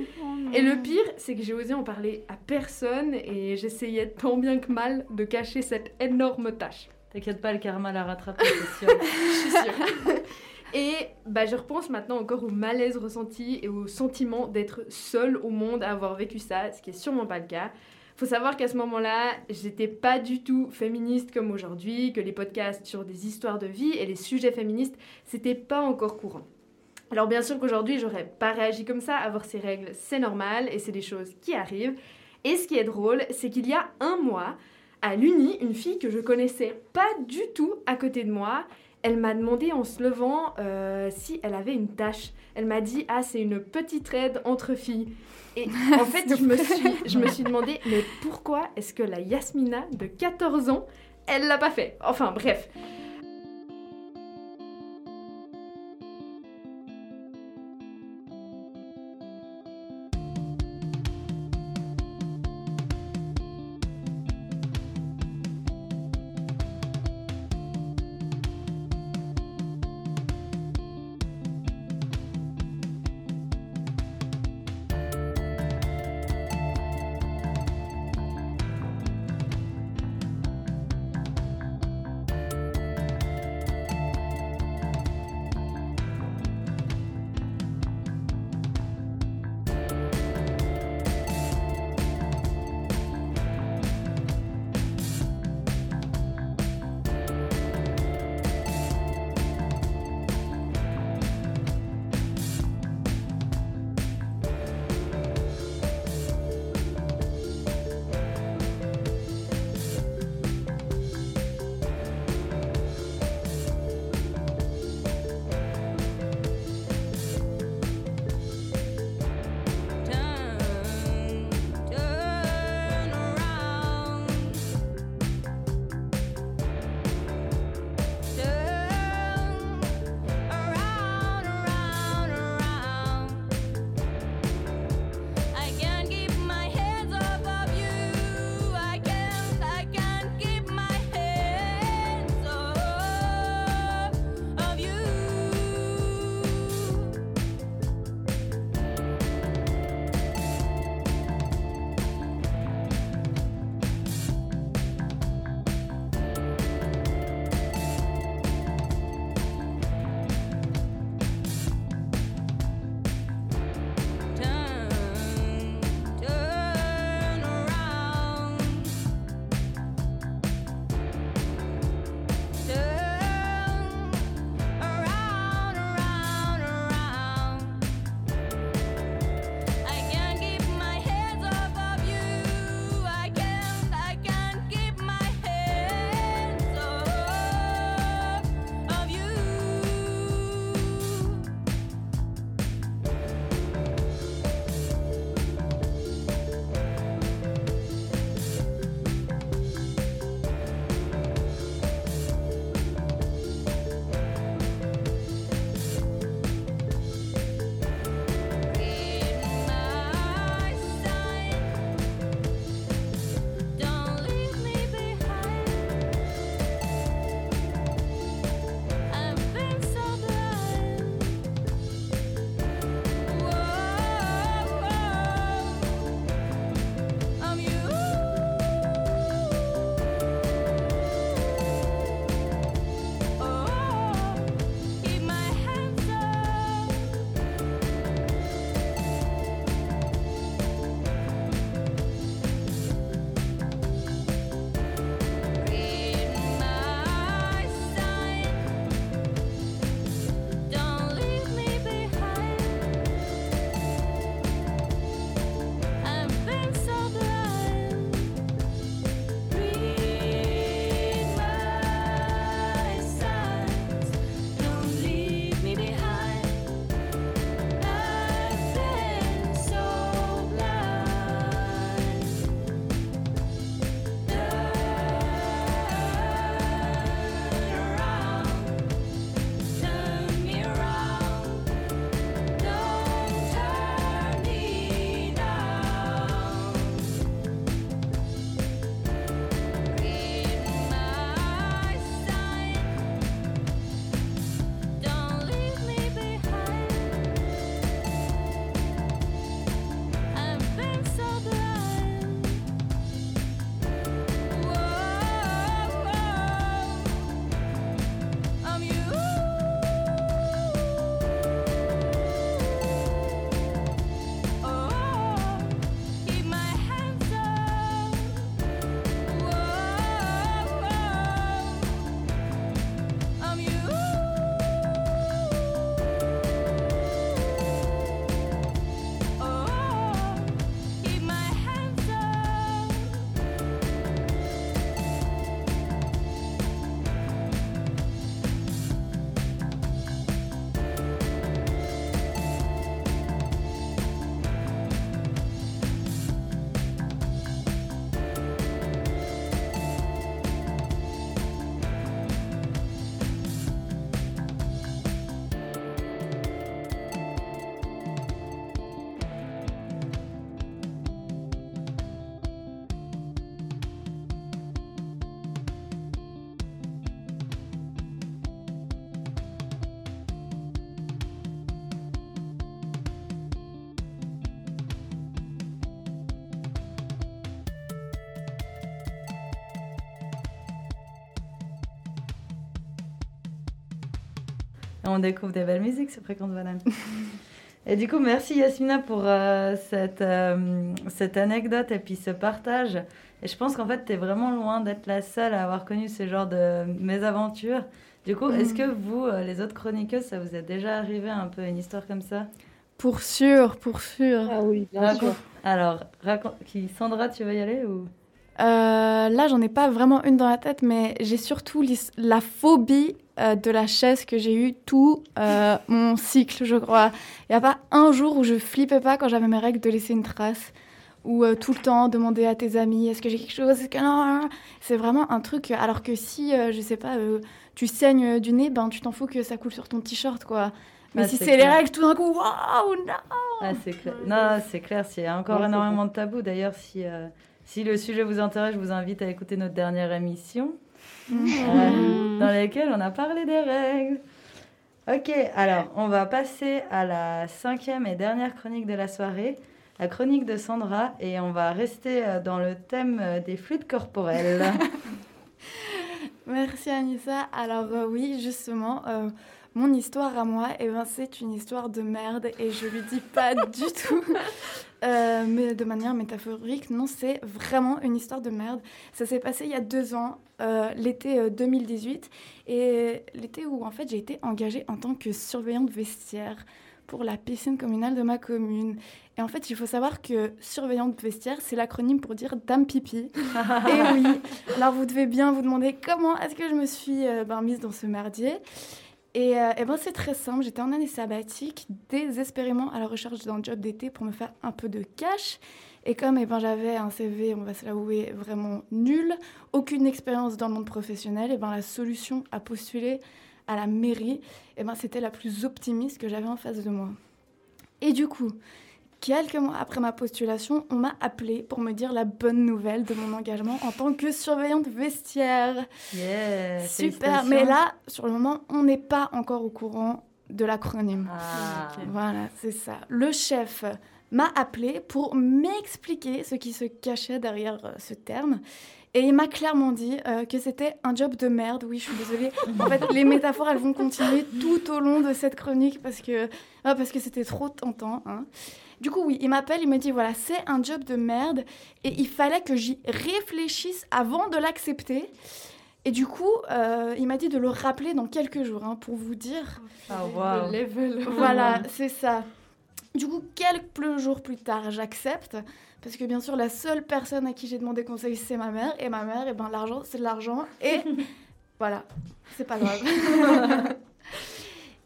Et le pire, c'est que j'ai osé en parler à personne et j'essayais tant bien que mal de cacher cette énorme tâche. T'inquiète pas, le karma l'a rattrapé, c'est sûr. Je suis sûre. Et bah, je repense maintenant encore au malaise ressenti et au sentiment d'être seule au monde à avoir vécu ça, ce qui est sûrement pas le cas. Faut savoir qu'à ce moment-là, j'étais pas du tout féministe comme aujourd'hui, que les podcasts sur des histoires de vie et les sujets féministes, c'était pas encore courant. Alors bien sûr qu'aujourd'hui, j'aurais pas réagi comme ça, avoir ces règles, c'est normal et c'est des choses qui arrivent. Et ce qui est drôle, c'est qu'il y a un mois, à l'Uni, une fille que je connaissais pas du tout à côté de moi, elle m'a demandé en se levant euh, si elle avait une tâche. Elle m'a dit Ah, c'est une petite raide entre filles. Et en fait, je me, suis, je me suis demandé Mais pourquoi est-ce que la Yasmina de 14 ans, elle l'a pas fait? Enfin, bref. On découvre des belles musiques sur Fréquence Banane. et du coup, merci Yasmina pour euh, cette, euh, cette anecdote et puis ce partage. Et je pense qu'en fait, tu es vraiment loin d'être la seule à avoir connu ce genre de mésaventures. Du coup, est-ce Mhm. que vous, euh, les autres chroniqueuses, ça vous est déjà arrivé un peu une histoire comme ça? Pour sûr, pour sûr. Ah oui, bien Raconte- sûr. Alors, raconte... qui Sandra, tu veux y aller ou? Euh, là, j'en ai pas vraiment une dans la tête, mais j'ai surtout la phobie euh, de la chaise que j'ai eue tout euh, mon cycle, je crois. Il n'y a pas un jour où je flippais pas quand j'avais mes règles de laisser une trace. Ou tout le temps demander à tes amis est-ce que j'ai quelque chose Est-ce que non C'est vraiment un truc. Alors que si, je sais pas, tu saignes du nez, ben tu t'en fous que ça coule sur ton t-shirt, quoi. Mais Ah, si c'est c'est les règles, tout d'un coup, waouh, non Ah, c'est clair. Non, c'est clair. A encore Ouais, c'est énormément de tabous. D'ailleurs, si, si le sujet vous intéresse, je vous invite à écouter notre dernière émission euh, dans laquelle on a parlé des règles. Ok, alors on va passer à la cinquième et dernière chronique de la soirée, la chronique de Sandra, et on va rester euh, dans le thème euh, des fluides corporels. Merci Anissa. Alors euh, oui, justement, euh, mon histoire à moi, eh ben, c'est une histoire de merde et je lui dis pas du tout, euh, mais de manière métaphorique. Non, c'est vraiment une histoire de merde. Ça s'est passé il y a deux ans, euh, l'été euh, 2018, et l'été où en fait j'ai été engagée en tant que surveillante vestiaire pour la piscine communale de ma commune. Et en fait, il faut savoir que surveillante vestiaire, c'est l'acronyme pour dire dame pipi. Et oui, alors vous devez bien vous demander comment est-ce que je me suis euh, ben, mise dans ce merdier. Et, euh, eh ben, c'est très simple, j'étais en année sabbatique, désespérément à la recherche d'un job d'été pour me faire un peu de cash. Et comme eh ben, j'avais un CV, on va se l'avouer, vraiment nul, aucune expérience dans le monde professionnel, et ben, la solution à postuler à la mairie, eh ben, c'était la plus optimiste que j'avais en face de moi. Et du coup, quelques mois après ma postulation, on m'a appelé pour me dire la bonne nouvelle de mon engagement en tant que surveillante vestiaire. Yeah, Super, mais là, sur le moment, on n'est pas encore au courant de l'acronyme. Ah. Voilà, c'est ça. Le chef m'a appelé pour m'expliquer ce qui se cachait derrière euh, ce terme. Et il m'a clairement dit euh, que c'était un job de merde. Oui, je suis désolée. En fait, les métaphores, elles vont continuer tout au long de cette chronique parce que ah, parce que c'était trop tentant. hein. Du coup, oui, il m'appelle, il me dit voilà, c'est un job de merde et il fallait que j'y réfléchisse avant de l'accepter. Et du coup, euh, il m'a dit de le rappeler dans quelques jours hein, pour vous dire. Ah, waouh. Le level. Voilà, c'est ça. Du coup, quelques jours plus tard, j'accepte. Parce que bien sûr, la seule personne à qui j'ai demandé conseil, c'est ma mère. Et ma mère, et ben, l'argent, c'est de l'argent. Et voilà, c'est pas grave.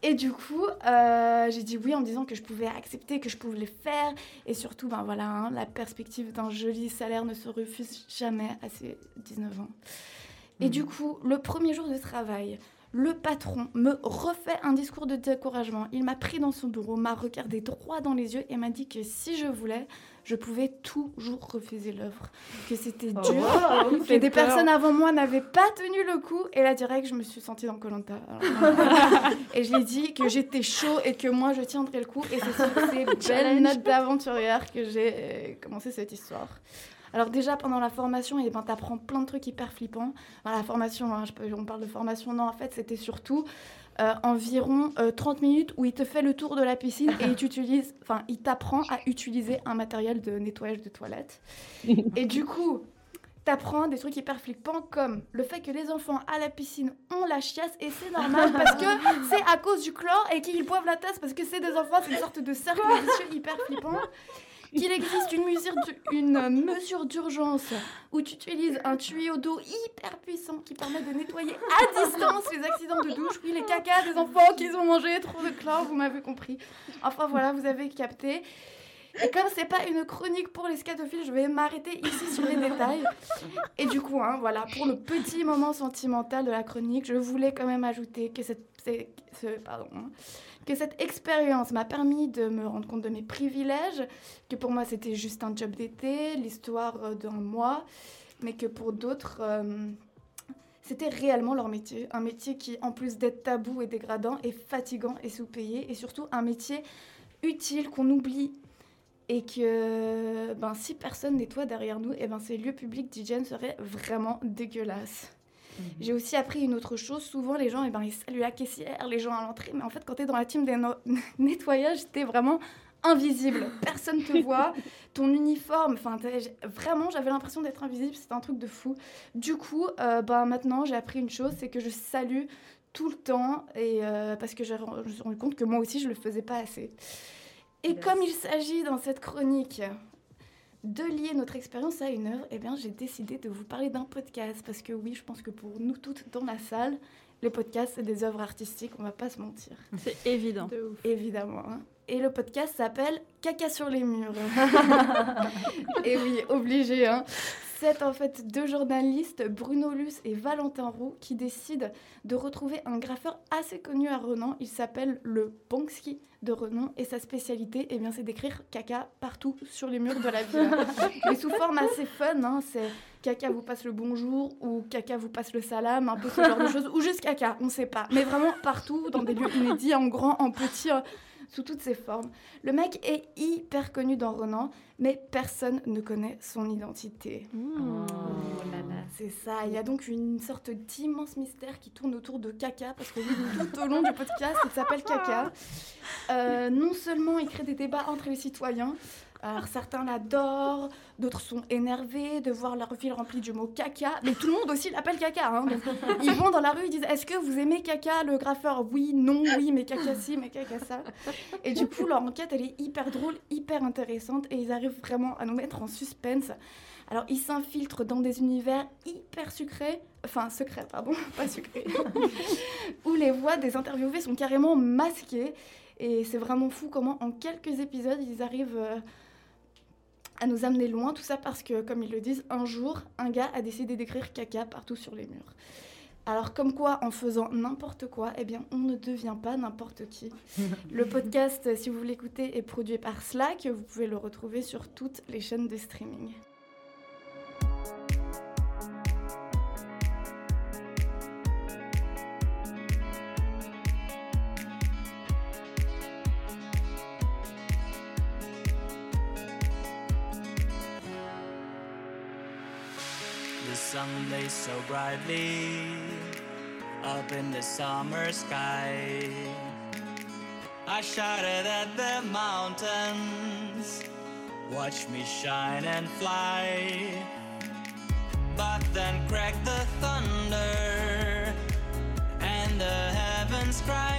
et du coup, euh, j'ai dit oui en me disant que je pouvais accepter, que je pouvais le faire. Et surtout, ben voilà, hein, la perspective d'un joli salaire ne se refuse jamais à ses 19 ans. Et du coup, le premier jour de travail, le patron me refait un discours de découragement. Il m'a pris dans son bureau, m'a regardé droit dans les yeux et m'a dit que si je voulais, je pouvais toujours refuser l'œuvre. Que c'était Oh, dur, wow, que des peur. personnes avant moi n'avaient pas tenu le coup. Et là, direct, je me suis sentie dans Colanta. et je lui ai dit que j'étais chaud et que moi, je tiendrais le coup. Et c'est sur ces belles notes d'aventurière que j'ai euh, commencé cette histoire. Alors déjà pendant la formation, eh ben, tu apprends plein de trucs hyper flippants. La formation, hein, je peux- on parle de formation, non en fait c'était surtout euh, environ euh, 30 minutes où il te fait le tour de la piscine et il t'utilise- enfin, il t'apprend à utiliser un matériel de nettoyage de toilette. et du coup, t'apprends des trucs hyper flippants comme le fait que les enfants à la piscine ont la chiasse et c'est normal parce que c'est à cause du chlore et qu'ils boivent la tasse parce que c'est des enfants, c'est une sorte de cercle hyper flippant qu'il existe une mesure, mesure d'urgence où tu utilises un tuyau d'eau hyper puissant qui permet de nettoyer à distance les accidents de douche, oui, les cacas des enfants qu'ils ont mangé trop de chlore, vous m'avez compris. Enfin voilà, vous avez capté. Et comme c'est pas une chronique pour les scatophiles, je vais m'arrêter ici sur les détails. Et du coup, hein, voilà, pour le petit moment sentimental de la chronique, je voulais quand même ajouter hein, que cette expérience m'a permis de me rendre compte de mes privilèges, que pour moi c'était juste un job d'été, l'histoire euh, d'un mois, mais que pour d'autres, euh, c'était réellement leur métier. Un métier qui, en plus d'être tabou et dégradant, est fatigant et sous-payé, et surtout un métier utile qu'on oublie. Et que ben, si personne nettoie derrière nous, et ben, ces lieux publics d'hygiène seraient vraiment dégueulasses. J'ai aussi appris une autre chose. Souvent, les gens, eh ben, ils saluent la caissière, les gens à l'entrée. Mais en fait, quand tu es dans la team des no- nettoyages, tu es vraiment invisible. Personne te voit. Ton uniforme, enfin, vraiment, j'avais l'impression d'être invisible. C'était un truc de fou. Du coup, euh, ben, maintenant, j'ai appris une chose, c'est que je salue tout le temps. Et, euh, parce que je me suis rendu compte que moi aussi, je le faisais pas assez. Et Yes. comme il s'agit dans cette chronique de lier notre expérience à une œuvre, eh bien, j'ai décidé de vous parler d'un podcast. Parce que oui, je pense que pour nous toutes dans la salle, les podcasts, c'est des œuvres artistiques, on va pas se mentir. C'est évident. De ouf. Évidemment. hein. Et le podcast s'appelle Caca sur les murs. et oui, obligé. Hein. C'est en fait deux journalistes, Bruno Luce et Valentin Roux, qui décident de retrouver un graffeur assez connu à Renan. Il s'appelle le Banksy de Renan et sa spécialité, eh bien, c'est d'écrire caca partout sur les murs de la ville. Mais sous forme assez fun, hein, c'est caca vous passe le bonjour ou caca vous passe le salam, un peu ce genre de choses, ou juste caca, on sait pas. Mais vraiment partout, dans des lieux inédits, en grand, en petit, euh, sous toutes ses formes. Le mec est hyper connu dans Renan, mais personne ne connaît son identité. Oh là là. C'est ça, il y a donc une sorte d'immense mystère qui tourne autour de Caca, parce que tout au long du podcast, il s'appelle Caca. Euh, non seulement il crée des débats entre les citoyens, alors certains l'adorent, d'autres sont énervés de voir leur ville remplie du mot caca, mais tout le monde aussi l'appelle caca. hein. Donc, ils vont dans la rue, ils disent Est-ce que vous aimez caca Le graffeur, oui, non, oui, mais caca si, mais caca ça. Et du coup, leur enquête, elle est hyper drôle, hyper intéressante, et ils arrivent vraiment à nous mettre en suspense. Alors, ils s'infiltrent dans des univers hyper sucrés, enfin secrets, pardon, pas sucrés, où les voix des interviewés sont carrément masquées. Et c'est vraiment fou comment, en quelques épisodes, ils arrivent euh, à nous amener loin. Tout ça parce que, comme ils le disent, un jour, un gars a décidé d'écrire caca partout sur les murs. Alors, comme quoi, en faisant n'importe quoi, eh bien, on ne devient pas n'importe qui. Le podcast, si vous l'écoutez, est produit par Slack. Vous pouvez le retrouver sur toutes les chaînes de streaming. So brightly up in the summer sky. I shouted at the mountains, watch me shine and fly. But then cracked the thunder, and the heavens cried.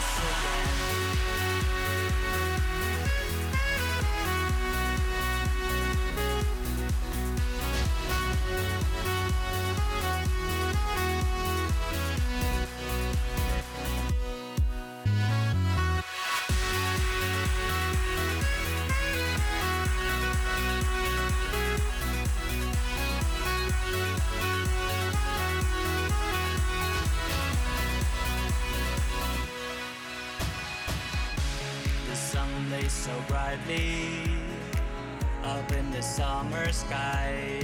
Música sky.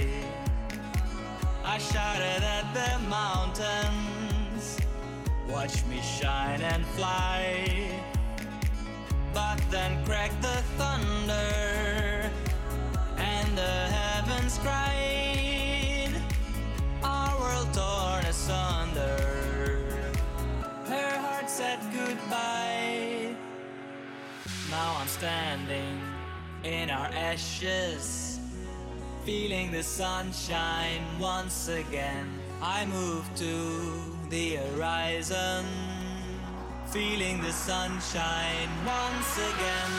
I shouted at the mountains, watch me shine and fly. But then cracked the thunder, and the heavens cried. Our world torn asunder. Her heart said goodbye. Now I'm standing in our ashes, feeling the sunshine once again. I move to the horizon, feeling the sunshine once again.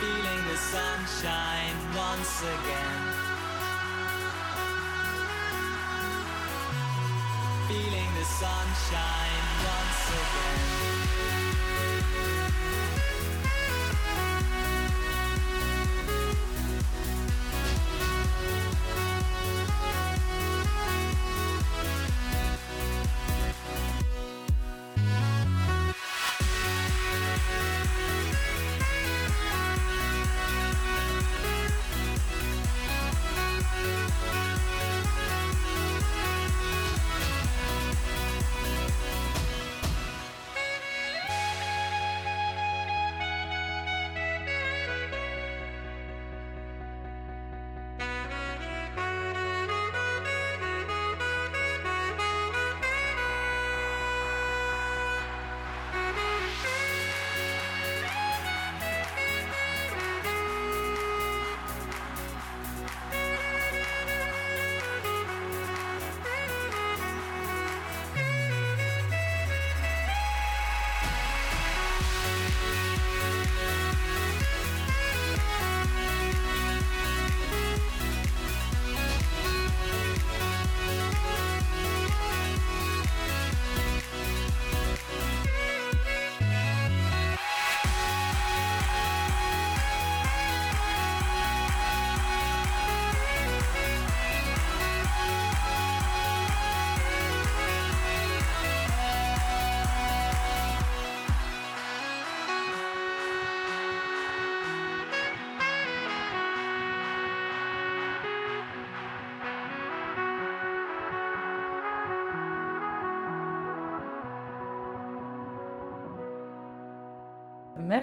Feeling the sunshine once again. feeling the sunshine once again.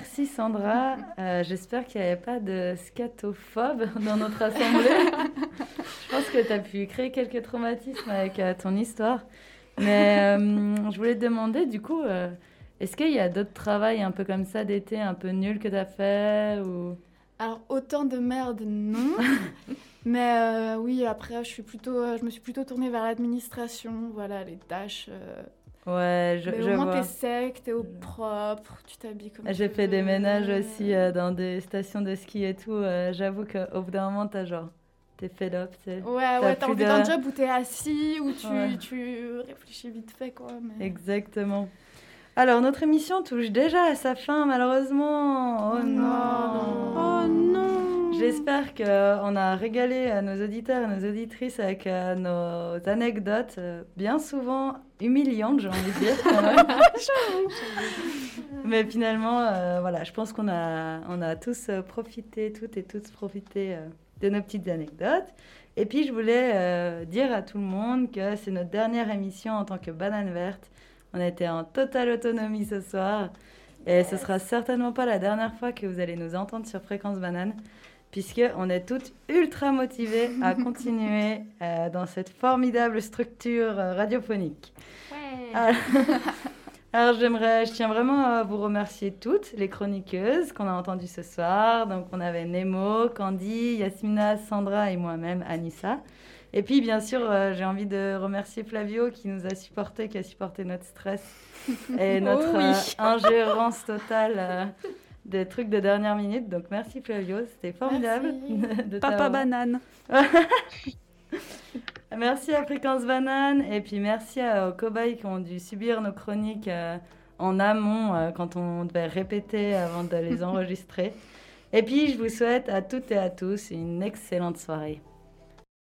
Merci Sandra. Euh, J'espère qu'il n'y avait pas de scatophobes dans notre assemblée. je pense que tu as pu créer quelques traumatismes avec euh, ton histoire. Mais euh, je voulais te demander, du coup, est-ce qu'il y a d'autres travails un peu comme ça d'été, un peu nuls que tu as fait ou... Alors autant de merde, non. Mais oui, après, je, suis plutôt, je me suis plutôt tournée vers l'administration, voilà, les tâches. Ouais, je, mais je au moins, vois. t'es sec, t'es au propre, tu t'habilles comme J'ai fait des ménages aussi euh, dans des stations de ski et tout. euh, J'avoue qu'au bout d'un moment, t'as genre, t'es fed up, tu sais. Ouais, ouais, t'as envie de- d'un job où t'es assis, où tu, Ouais. tu réfléchis vite fait, quoi. Mais... Exactement. Alors, notre émission touche déjà à sa fin, malheureusement. Oh non. Oh non J'espère qu'on a régalé nos auditeurs et nos auditrices avec euh, nos anecdotes, euh, bien souvent humiliantes, j'ai envie de dire. quand même. Mais finalement, euh, voilà, je pense qu'on a, on a tous profité, toutes et tous profité euh, de nos petites anecdotes. Et puis, je voulais euh, dire à tout le monde que c'est notre dernière émission en tant que banane verte. On était en totale autonomie ce soir. Et ce sera certainement pas la dernière fois que vous allez nous entendre sur Fréquence Banane, puisqu'on est toutes ultra motivées à continuer euh, dans cette formidable structure euh, radiophonique. Alors, alors, j'aimerais, je tiens vraiment à vous remercier toutes les chroniqueuses qu'on a entendues ce soir. Donc on avait Nemo, Candy, Yasmina, Sandra et moi-même, Anissa. Et puis bien sûr, euh, j'ai envie de remercier Flavio qui nous a supporté, qui a supporté notre stress et notre Oh oui. ingérence totale des trucs de dernière minute. Donc merci Flavio, c'était formidable. de Papa banane. Merci à Fréquence Banane et puis merci aux cobayes qui ont dû subir nos chroniques euh, en amont euh, quand on devait répéter avant de les enregistrer. Et puis je vous souhaite à toutes et à tous une excellente soirée.